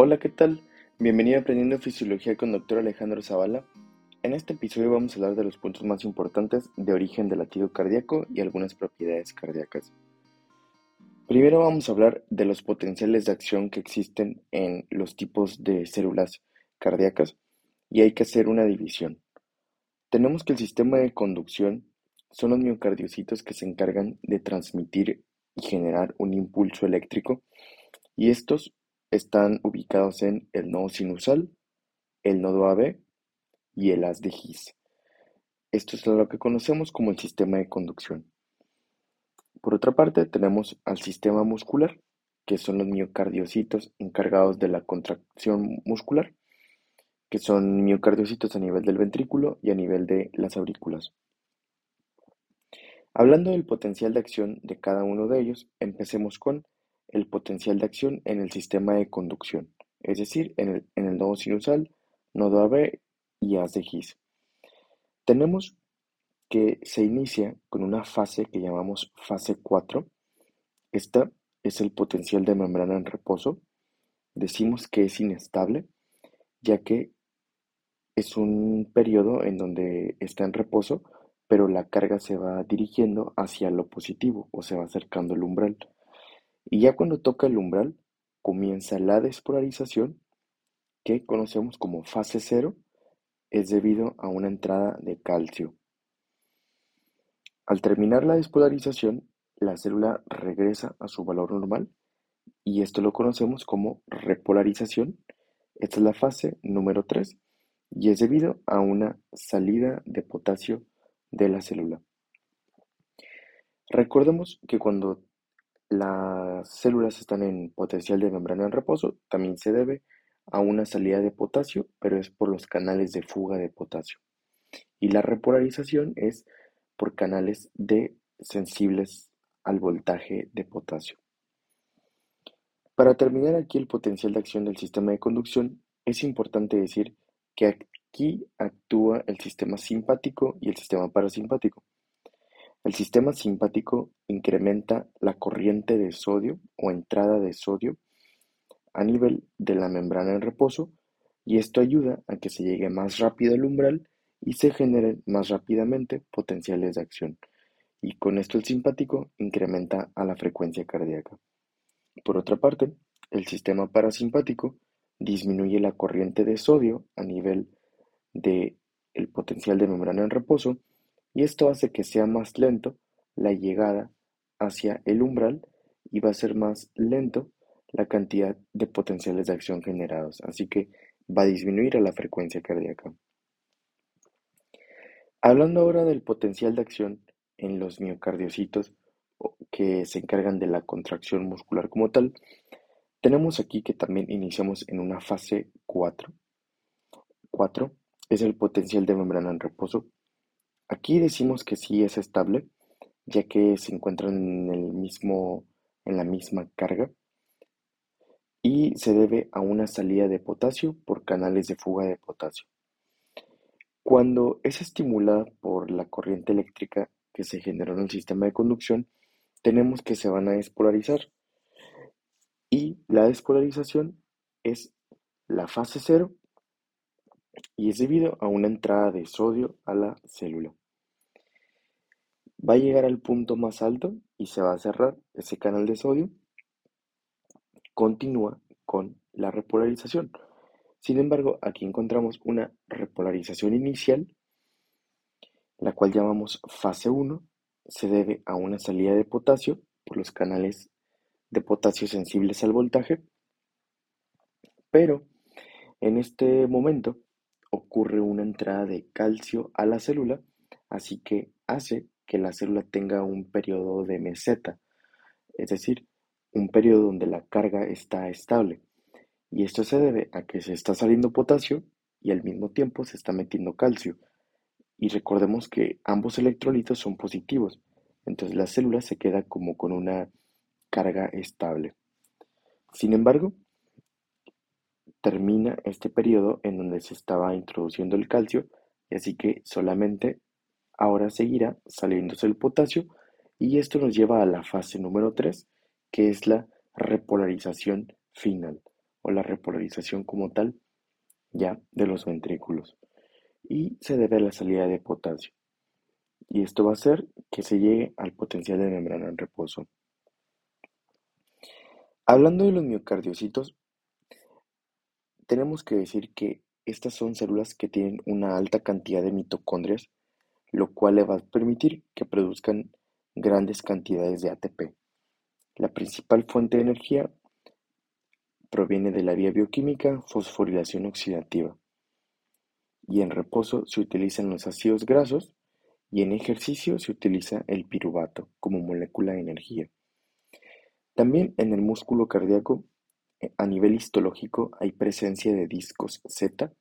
Hola, ¿qué tal? Bienvenido a Aprendiendo Fisiología con Dr. Alejandro Zavala. En este episodio vamos a hablar de los puntos más importantes de origen del latido cardíaco y algunas propiedades cardíacas. Primero vamos a hablar de los potenciales de acción que existen en los tipos de células cardíacas y hay que hacer una división. Tenemos que el sistema de conducción son los miocardiocitos que se encargan de transmitir y generar un impulso eléctrico y estos están ubicados en el nodo sinusal, el nodo AB y el haz de. Esto es lo que conocemos como el sistema de conducción. Por otra parte, tenemos al sistema muscular, que son los miocardiocitos encargados de la contracción muscular, que son miocardiocitos a nivel del ventrículo y a nivel de las aurículas. Hablando del potencial de acción de cada uno de ellos, empecemos con el potencial de acción en el sistema de conducción, es decir, en el, en el nodo sinusal, nodo AB y haz de His. Tenemos que se inicia con una fase que llamamos fase 4. Esta es el potencial de membrana en reposo. Decimos que es inestable, ya que es un periodo en donde está en reposo, pero la carga se va dirigiendo hacia lo positivo o se va acercando al umbral. Y ya cuando toca el umbral, comienza la despolarización, que conocemos como fase cero, es debido a una entrada de calcio. Al terminar la despolarización, la célula regresa a su valor normal y esto lo conocemos como repolarización. Esta es la fase número 3 y es debido a una salida de potasio de la célula. Recordemos que cuando las células están en potencial de membrana en reposo, también se debe a una salida de potasio, pero es por los canales de fuga de potasio. Y la repolarización es por canales sensibles al voltaje de potasio. Para terminar aquí el potencial de acción del sistema de conducción, es importante decir que aquí actúa el sistema simpático y el sistema parasimpático. El sistema simpático incrementa la corriente de sodio o entrada de sodio a nivel de la membrana en reposo y esto ayuda a que se llegue más rápido al umbral y se generen más rápidamente potenciales de acción. Y con esto el simpático incrementa a la frecuencia cardíaca. Por otra parte, el sistema parasimpático disminuye la corriente de sodio a nivel de el potencial de membrana en reposo y esto hace que sea más lento la llegada hacia el umbral y va a ser más lento la cantidad de potenciales de acción generados, así que va a disminuir a la frecuencia cardíaca. Hablando ahora del potencial de acción en los miocardiocitos que se encargan de la contracción muscular como tal, tenemos aquí que también iniciamos en una fase 4. 4 es el potencial de membrana en reposo Aquí decimos que sí es estable, ya que se encuentran en, el mismo, en la misma carga y se debe a una salida de potasio por canales de fuga de potasio. Cuando es estimulada por la corriente eléctrica que se generó en el sistema de conducción, tenemos que se van a despolarizar. Y la despolarización es la fase cero y es debido a una entrada de sodio a la célula. Va a llegar al punto más alto y se va a cerrar ese canal de sodio. Continúa con la repolarización. Sin embargo, aquí encontramos una repolarización inicial, la cual llamamos fase 1. Se debe a una salida de potasio por los canales de potasio sensibles al voltaje. Pero en este momento ocurre una entrada de calcio a la célula, así que hace que la célula tenga un periodo de meseta, es decir, un periodo donde la carga está estable. Y esto se debe a que se está saliendo potasio y al mismo tiempo se está metiendo calcio. Y recordemos que ambos electrolitos son positivos, entonces la célula se queda como con una carga estable. Sin embargo, termina este periodo en donde se estaba introduciendo el calcio y así que solamente ahora seguirá saliéndose el potasio y esto nos lleva a la fase número 3 que es la repolarización final o la repolarización como tal ya de los ventrículos y se debe a la salida de potasio. Y esto va a hacer que se llegue al potencial de membrana en reposo. Hablando de los miocardiocitos, tenemos que decir que estas son células que tienen una alta cantidad de mitocondrias, lo cual le va a permitir que produzcan grandes cantidades de ATP. La principal fuente de energía proviene de la vía bioquímica fosforilación oxidativa y en reposo se utilizan los ácidos grasos y en ejercicio se utiliza el piruvato como molécula de energía. También en el músculo cardíaco, a nivel histológico, hay presencia de discos Z.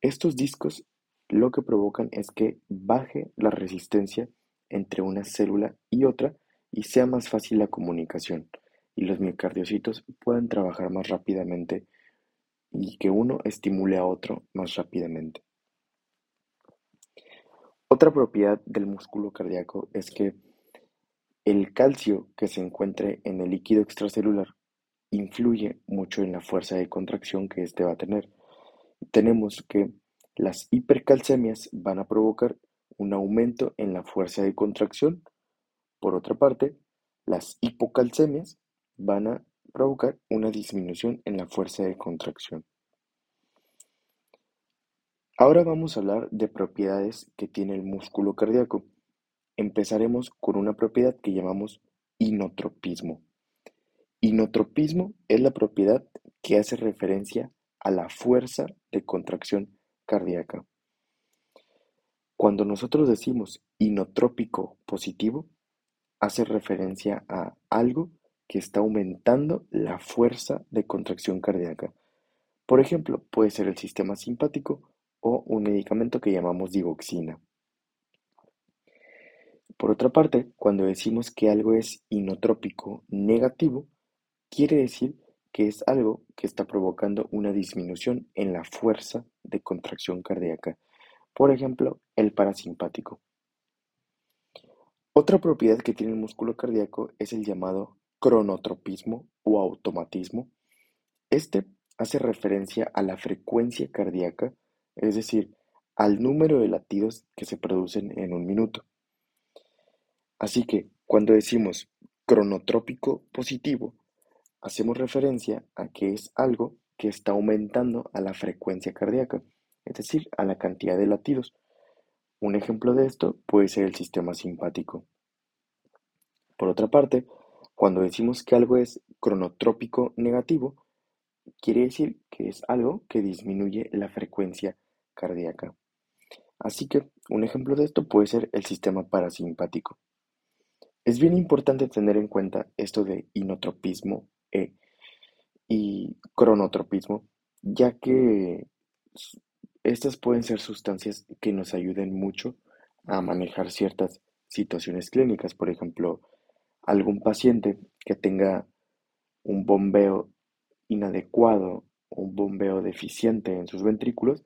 Estos discos lo que provocan es que baje la resistencia entre una célula y otra y sea más fácil la comunicación y los miocardiocitos puedan trabajar más rápidamente y que uno estimule a otro más rápidamente. Otra propiedad del músculo cardíaco es que el calcio que se encuentre en el líquido extracelular influye mucho en la fuerza de contracción que éste va a tener. Tenemos que las hipercalcemias van a provocar un aumento en la fuerza de contracción. Por otra parte, las hipocalcemias van a provocar una disminución en la fuerza de contracción. Ahora vamos a hablar de propiedades que tiene el músculo cardíaco. Empezaremos con una propiedad que llamamos inotropismo. Inotropismo es la propiedad que hace referencia a la fuerza de contracción cardíaca. Cuando nosotros decimos inotrópico positivo, hace referencia a algo que está aumentando la fuerza de contracción cardíaca. Por ejemplo, puede ser el sistema simpático o un medicamento que llamamos digoxina. Por otra parte, cuando decimos que algo es inotrópico negativo, quiere decir que es algo que está provocando una disminución en la fuerza de contracción cardíaca. Por ejemplo, el parasimpático. Otra propiedad que tiene el músculo cardíaco es el llamado cronotropismo o automatismo. Este hace referencia a la frecuencia cardíaca es decir, al número de latidos que se producen en un minuto. Así que cuando decimos cronotrópico positivo, hacemos referencia a que es algo que está aumentando a la frecuencia cardíaca, es decir, a la cantidad de latidos. Un ejemplo de esto puede ser el sistema simpático. Por otra parte, cuando decimos que algo es cronotrópico negativo, quiere decir que es algo que disminuye la frecuencia cardíaca. Así que un ejemplo de esto puede ser el sistema parasimpático. Es bien importante tener en cuenta esto de inotropismo e y cronotropismo, ya que estas pueden ser sustancias que nos ayuden mucho a manejar ciertas situaciones clínicas. Por ejemplo, algún paciente que tenga un bombeo inadecuado o un bombeo deficiente en sus ventrículos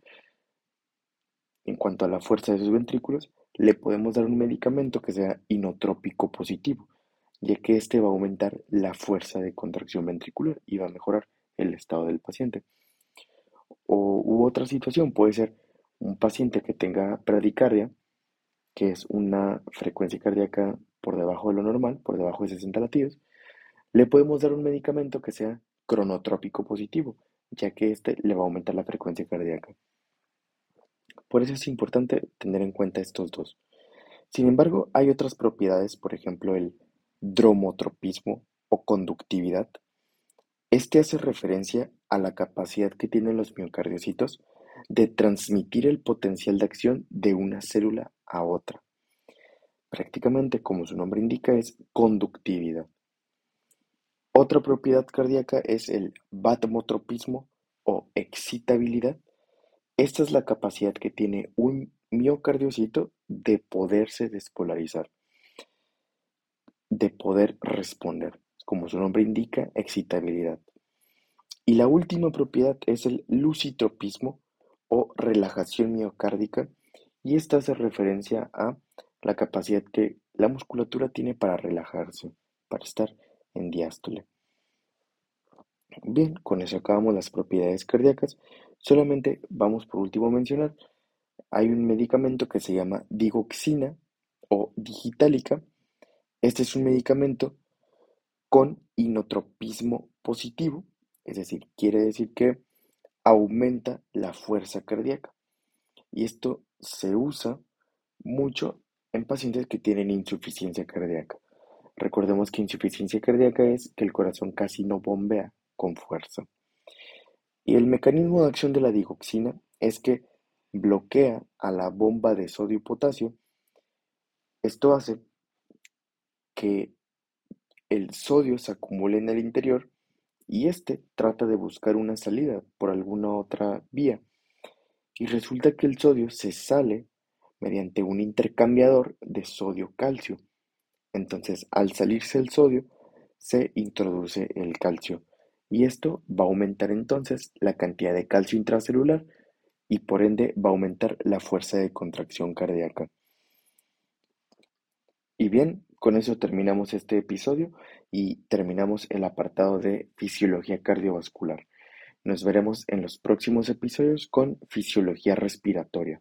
en cuanto a la fuerza de sus ventrículos, le podemos dar un medicamento que sea inotrópico positivo, ya que este va a aumentar la fuerza de contracción ventricular y va a mejorar el estado del paciente. O u otra situación puede ser un paciente que tenga bradicardia, que es una frecuencia cardíaca por debajo de lo normal, por debajo de 60 latidos, le podemos dar un medicamento que sea cronotrópico positivo, ya que este le va a aumentar la frecuencia cardíaca. Por eso es importante tener en cuenta estos dos. Sin embargo, hay otras propiedades, por ejemplo, el dromotropismo o conductividad. Este hace referencia a la capacidad que tienen los miocardiocitos de transmitir el potencial de acción de una célula a otra. Prácticamente, como su nombre indica, es conductividad. Otra propiedad cardíaca es el vasomotropismo o excitabilidad, esta es la capacidad que tiene un miocardiocito de poderse despolarizar, de poder responder, como su nombre indica, excitabilidad. Y la última propiedad es el lucitropismo o relajación miocárdica, y esta hace referencia a la capacidad que la musculatura tiene para relajarse, para estar en diástole. Bien, con eso acabamos las propiedades cardíacas. Solamente vamos por último a mencionar, hay un medicamento que se llama digoxina o digitálica. Este es un medicamento con inotropismo positivo, es decir, quiere decir que aumenta la fuerza cardíaca. Y esto se usa mucho en pacientes que tienen insuficiencia cardíaca. Recordemos que insuficiencia cardíaca es que el corazón casi no bombea con fuerza. Y el mecanismo de acción de la digoxina es que bloquea a la bomba de sodio y potasio. Esto hace que el sodio se acumule en el interior y este trata de buscar una salida por alguna otra vía. Y resulta que el sodio se sale mediante un intercambiador de sodio-calcio. Entonces, al salirse el sodio, se introduce el calcio. Y esto va a aumentar entonces la cantidad de calcio intracelular y por ende va a aumentar la fuerza de contracción cardíaca. Y bien, con eso terminamos este episodio y terminamos el apartado de fisiología cardiovascular. Nos veremos en los próximos episodios con fisiología respiratoria.